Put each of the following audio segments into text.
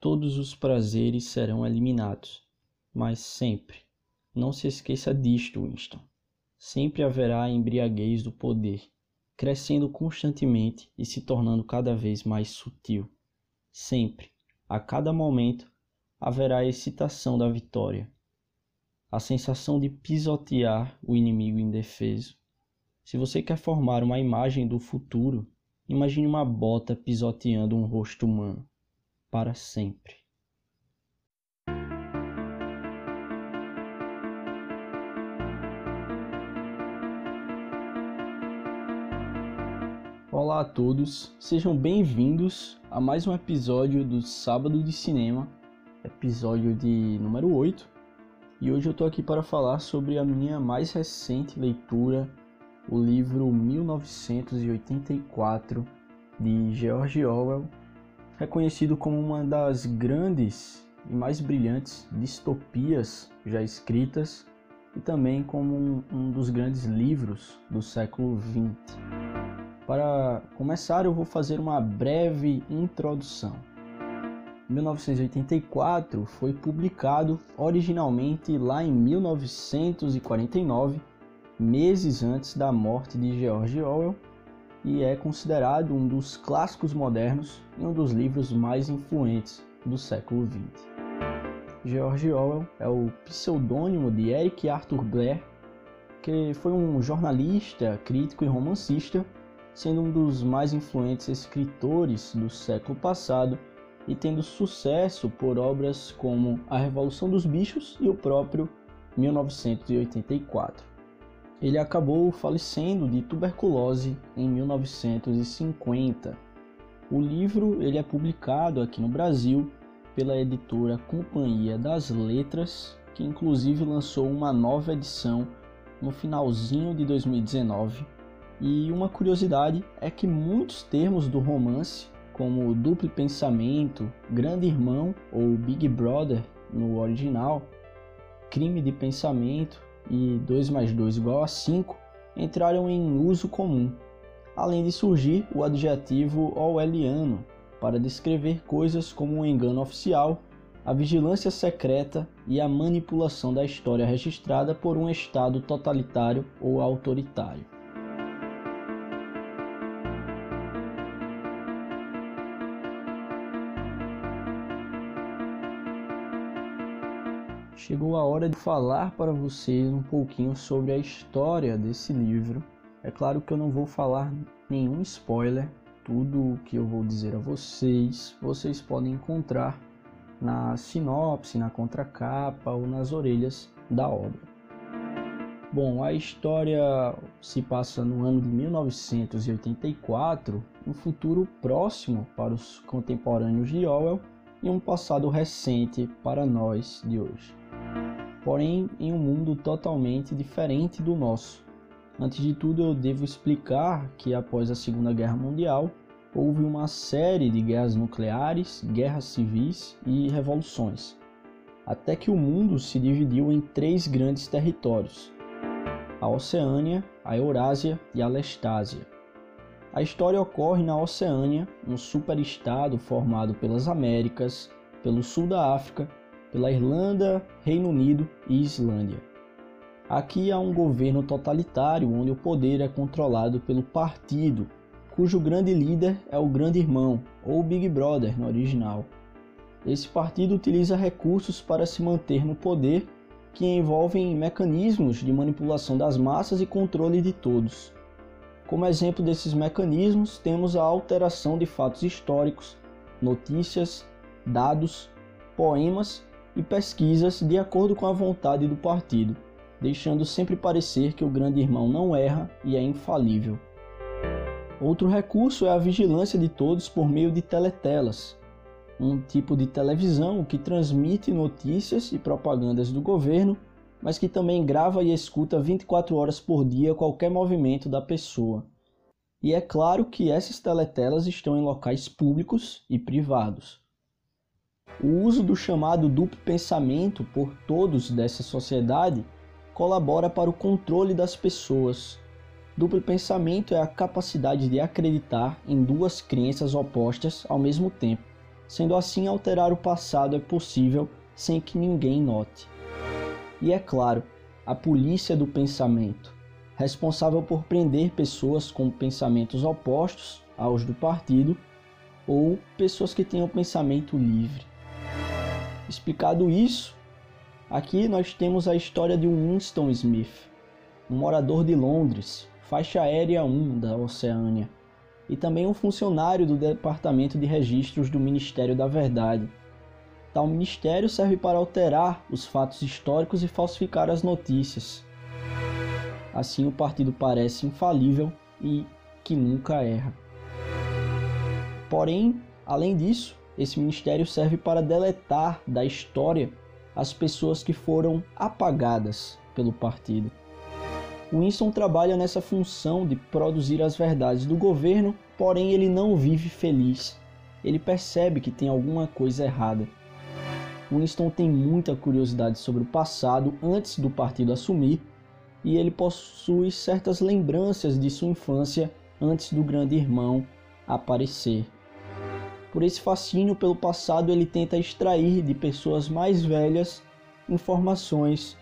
todos os prazeres serão eliminados. Mas sempre, não se esqueça disto, Winston. Sempre haverá a embriaguez do poder, crescendo constantemente e se tornando cada vez mais sutil. Sempre, a cada momento, haverá a excitação da vitória, a sensação de pisotear o inimigo indefeso. Se você quer formar uma imagem do futuro, imagine uma bota pisoteando um rosto humano para sempre. Olá a todos, sejam bem-vindos a mais um episódio do Sábado de Cinema, episódio de número 8. E hoje eu tô aqui para falar sobre a minha mais recente leitura, o livro 1984 de George Orwell, reconhecido como uma das grandes e mais brilhantes distopias já escritas e também como um, um dos grandes livros do século XX. Para começar, eu vou fazer uma breve introdução. 1984 foi publicado originalmente lá em 1949, meses antes da morte de George Orwell, e é considerado um dos clássicos modernos e um dos livros mais influentes do século XX. George Orwell é o pseudônimo de Eric Arthur Blair, que foi um jornalista, crítico e romancista, sendo um dos mais influentes escritores do século passado e tendo sucesso por obras como A Revolução dos Bichos e o próprio 1984. Ele acabou falecendo de tuberculose em 1950. O livro ele é publicado aqui no Brasil pela editora Companhia das Letras, que inclusive lançou uma nova edição no finalzinho de 2019. E uma curiosidade é que muitos termos do romance, como duplo pensamento, grande irmão ou Big Brother no original, crime de pensamento e 2 mais 2 igual a 5 entraram em uso comum, além de surgir o adjetivo orwelliano para descrever coisas como o engano oficial, a vigilância secreta e a manipulação da história registrada por um Estado totalitário ou autoritário. Chegou a hora de falar para vocês um pouquinho sobre a história desse livro. É claro que eu não vou falar nenhum spoiler, tudo o que eu vou dizer a vocês, vocês podem encontrar na sinopse, na contracapa ou nas orelhas da obra. Bom, a história se passa no ano de 1984, um futuro próximo para os contemporâneos de Orwell e um passado recente para nós de hoje porém em um mundo totalmente diferente do nosso. Antes de tudo, eu devo explicar que após a Segunda Guerra Mundial houve uma série de guerras nucleares, guerras civis e revoluções, até que o mundo se dividiu em três grandes territórios: a Oceânia, a Eurásia e a Lestásia. A história ocorre na Oceânia, um superestado formado pelas Américas, pelo sul da África pela Irlanda, Reino Unido e Islândia. Aqui há um governo totalitário onde o poder é controlado pelo partido, cujo grande líder é o Grande Irmão, ou Big Brother no original. Esse partido utiliza recursos para se manter no poder que envolvem mecanismos de manipulação das massas e controle de todos. Como exemplo desses mecanismos, temos a alteração de fatos históricos, notícias, dados, poemas e pesquisas de acordo com a vontade do partido, deixando sempre parecer que o grande irmão não erra e é infalível. Outro recurso é a vigilância de todos por meio de teletelas, um tipo de televisão que transmite notícias e propagandas do governo, mas que também grava e escuta 24 horas por dia qualquer movimento da pessoa. E é claro que essas teletelas estão em locais públicos e privados. O uso do chamado duplo pensamento por todos dessa sociedade colabora para o controle das pessoas. Duplo pensamento é a capacidade de acreditar em duas crenças opostas ao mesmo tempo, Sendo assim, alterar o passado é possível sem que ninguém note. E é claro, a polícia do pensamento, responsável por prender pessoas com pensamentos opostos aos do partido ou pessoas que tenham pensamento livre. Explicado isso, aqui nós temos a história de Winston Smith, um morador de Londres, faixa aérea 1 da Oceânia, e também um funcionário do Departamento de Registros do Ministério da Verdade. Tal ministério serve para alterar os fatos históricos e falsificar as notícias. Assim, o partido parece infalível e que nunca erra. Porém, além disso, esse ministério serve para deletar da história as pessoas que foram apagadas pelo partido. Winston trabalha nessa função de produzir as verdades do governo, porém ele não vive feliz. Ele percebe que tem alguma coisa errada. Winston tem muita curiosidade sobre o passado antes do partido assumir e ele possui certas lembranças de sua infância antes do grande irmão aparecer. Por esse fascínio pelo passado, ele tenta extrair de pessoas mais velhas informações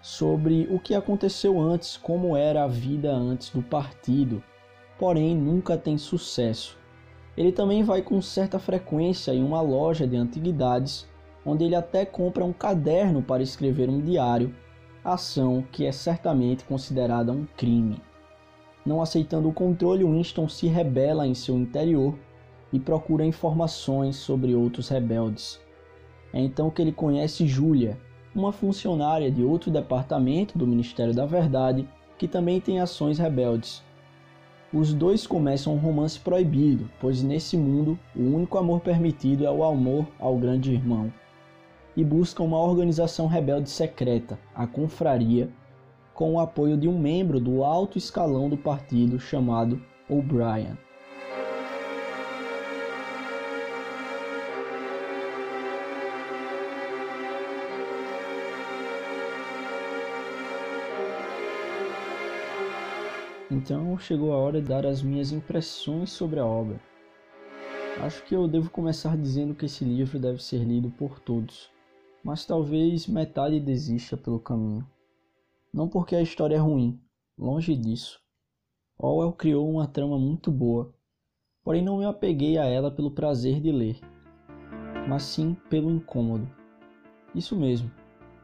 sobre o que aconteceu antes, como era a vida antes do partido, porém nunca tem sucesso. Ele também vai com certa frequência em uma loja de antiguidades, onde ele até compra um caderno para escrever um diário, ação que é certamente considerada um crime. Não aceitando o controle, Winston se rebela em seu interior e procura informações sobre outros rebeldes. É então que ele conhece Julia, uma funcionária de outro departamento do Ministério da Verdade que também tem ações rebeldes. Os dois começam um romance proibido, pois nesse mundo o único amor permitido é o amor ao grande irmão. E buscam uma organização rebelde secreta, a Confraria, com o apoio de um membro do alto escalão do partido chamado O'Brien. Então chegou a hora de dar as minhas impressões sobre a obra. Acho que eu devo começar dizendo que esse livro deve ser lido por todos, mas talvez metade desista pelo caminho. Não porque a história é ruim, longe disso. Orwell criou uma trama muito boa, porém não me apeguei a ela pelo prazer de ler, mas sim pelo incômodo. Isso mesmo,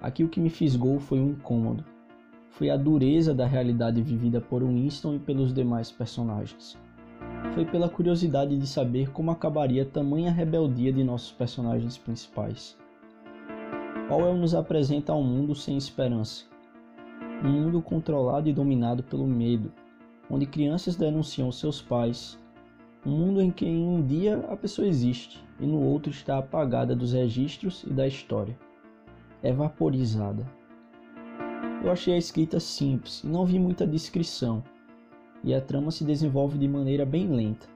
aqui o que me fisgou foi um incômodo foi a dureza da realidade vivida por Winston e pelos demais personagens. Foi pela curiosidade de saber como acabaria tamanha rebeldia de nossos personagens principais. Orwell nos apresenta um mundo sem esperança, um mundo controlado e dominado pelo medo, onde crianças denunciam seus pais, um mundo em que em um dia a pessoa existe e no outro está apagada dos registros e da história, é vaporizada. Eu achei a escrita simples e não vi muita descrição, e a trama se desenvolve de maneira bem lenta.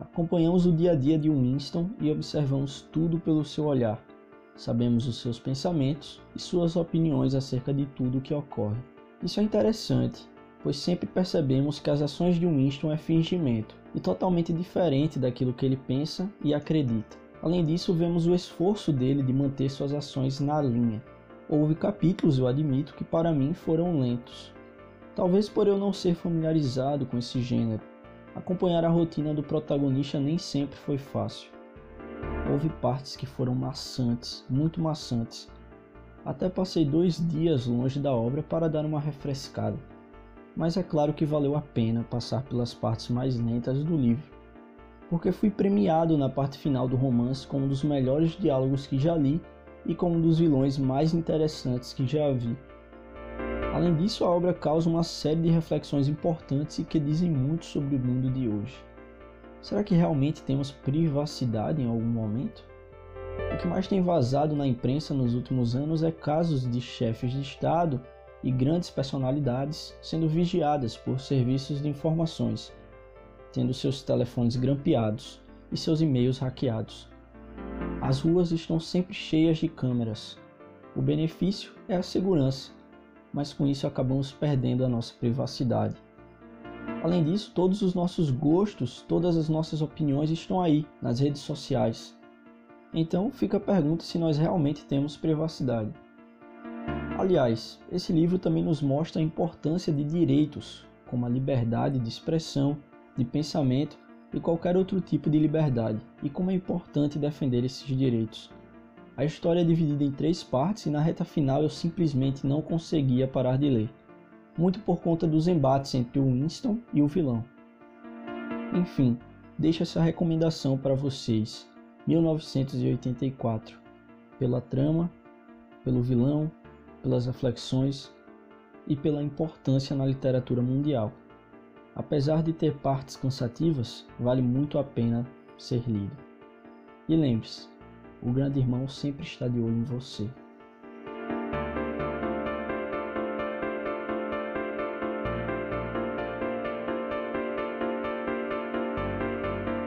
Acompanhamos o dia a dia de Winston e observamos tudo pelo seu olhar. Sabemos os seus pensamentos e suas opiniões acerca de tudo o que ocorre. Isso é interessante, pois sempre percebemos que as ações de Winston é fingimento e totalmente diferente daquilo que ele pensa e acredita. Além disso, vemos o esforço dele de manter suas ações na linha, Houve capítulos, eu admito, que para mim foram lentos. Talvez por eu não ser familiarizado com esse gênero. Acompanhar a rotina do protagonista nem sempre foi fácil. Houve partes que foram maçantes, muito maçantes. Até passei dois dias longe da obra para dar uma refrescada. Mas é claro que valeu a pena passar pelas partes mais lentas do livro, porque fui premiado na parte final do romance com um dos melhores diálogos que já li e como um dos vilões mais interessantes que já vi. Além disso, a obra causa uma série de reflexões importantes e que dizem muito sobre o mundo de hoje. Será que realmente temos privacidade em algum momento? O que mais tem vazado na imprensa nos últimos anos é casos de chefes de Estado e grandes personalidades sendo vigiadas por serviços de informações, tendo seus telefones grampeados e seus e-mails hackeados. As ruas estão sempre cheias de câmeras. O benefício é a segurança, mas com isso acabamos perdendo a nossa privacidade. Além disso, todos os nossos gostos, todas as nossas opiniões estão aí nas redes sociais. Então fica a pergunta se nós realmente temos privacidade. Aliás, esse livro também nos mostra a importância de direitos, como a liberdade de expressão, de pensamento e qualquer outro tipo de liberdade, e como é importante defender esses direitos. A história é dividida em três partes e na reta final eu simplesmente não conseguia parar de ler, muito por conta dos embates entre o Winston e o vilão. Enfim, deixo essa recomendação para vocês. 1984, pela trama, pelo vilão, pelas reflexões e pela importância na literatura mundial. Apesar de ter partes cansativas, vale muito a pena ser lido. E lembre-se, o grande irmão sempre está de olho em você.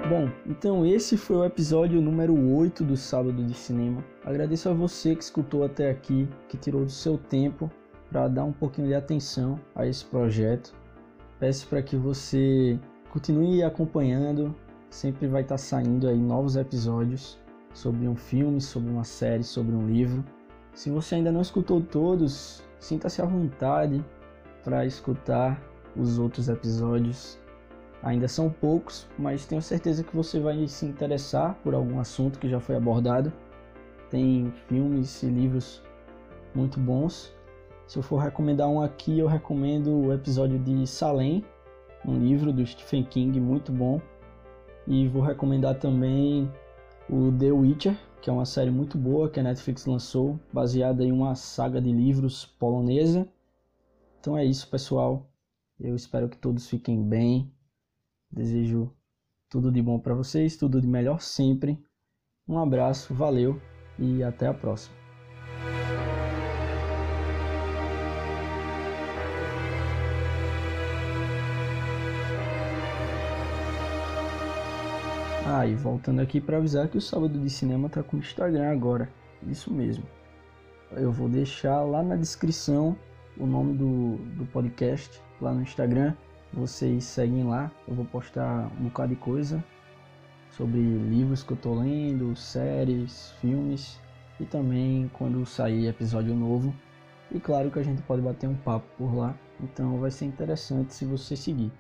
Bom, então esse foi o episódio número 8 do Sábado de Cinema. Agradeço a você que escutou até aqui, que tirou do seu tempo para dar um pouquinho de atenção a esse projeto. Peço para que você continue acompanhando, sempre vai estar tá saindo aí novos episódios sobre um filme, sobre uma série, sobre um livro. Se você ainda não escutou todos, sinta-se à vontade para escutar os outros episódios Ainda são poucos, mas tenho certeza que você vai se interessar por algum assunto que já foi abordado. Tem filmes e livros muito bons. Se eu for recomendar um aqui, eu recomendo o episódio de Salem, um livro do Stephen King muito bom. E vou recomendar também o The Witcher, que é uma série muito boa que a Netflix lançou, baseada em uma saga de livros polonesa. Então é isso, pessoal. Eu espero que todos fiquem bem Desejo tudo de bom para vocês, tudo de melhor sempre. Um abraço, valeu e até a próxima. Ah, e voltando aqui para avisar que o Sábado de Cinema tá com o Instagram agora. Isso mesmo. Eu vou deixar lá na descrição o nome do, do podcast lá no Instagram vocês seguem lá, eu vou postar um bocado de coisa sobre livros que eu tô lendo, séries, filmes e também quando sair episódio novo. E claro que a gente pode bater um papo por lá, então vai ser interessante se você seguir.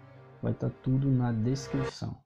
Vai estar tá tudo na descrição.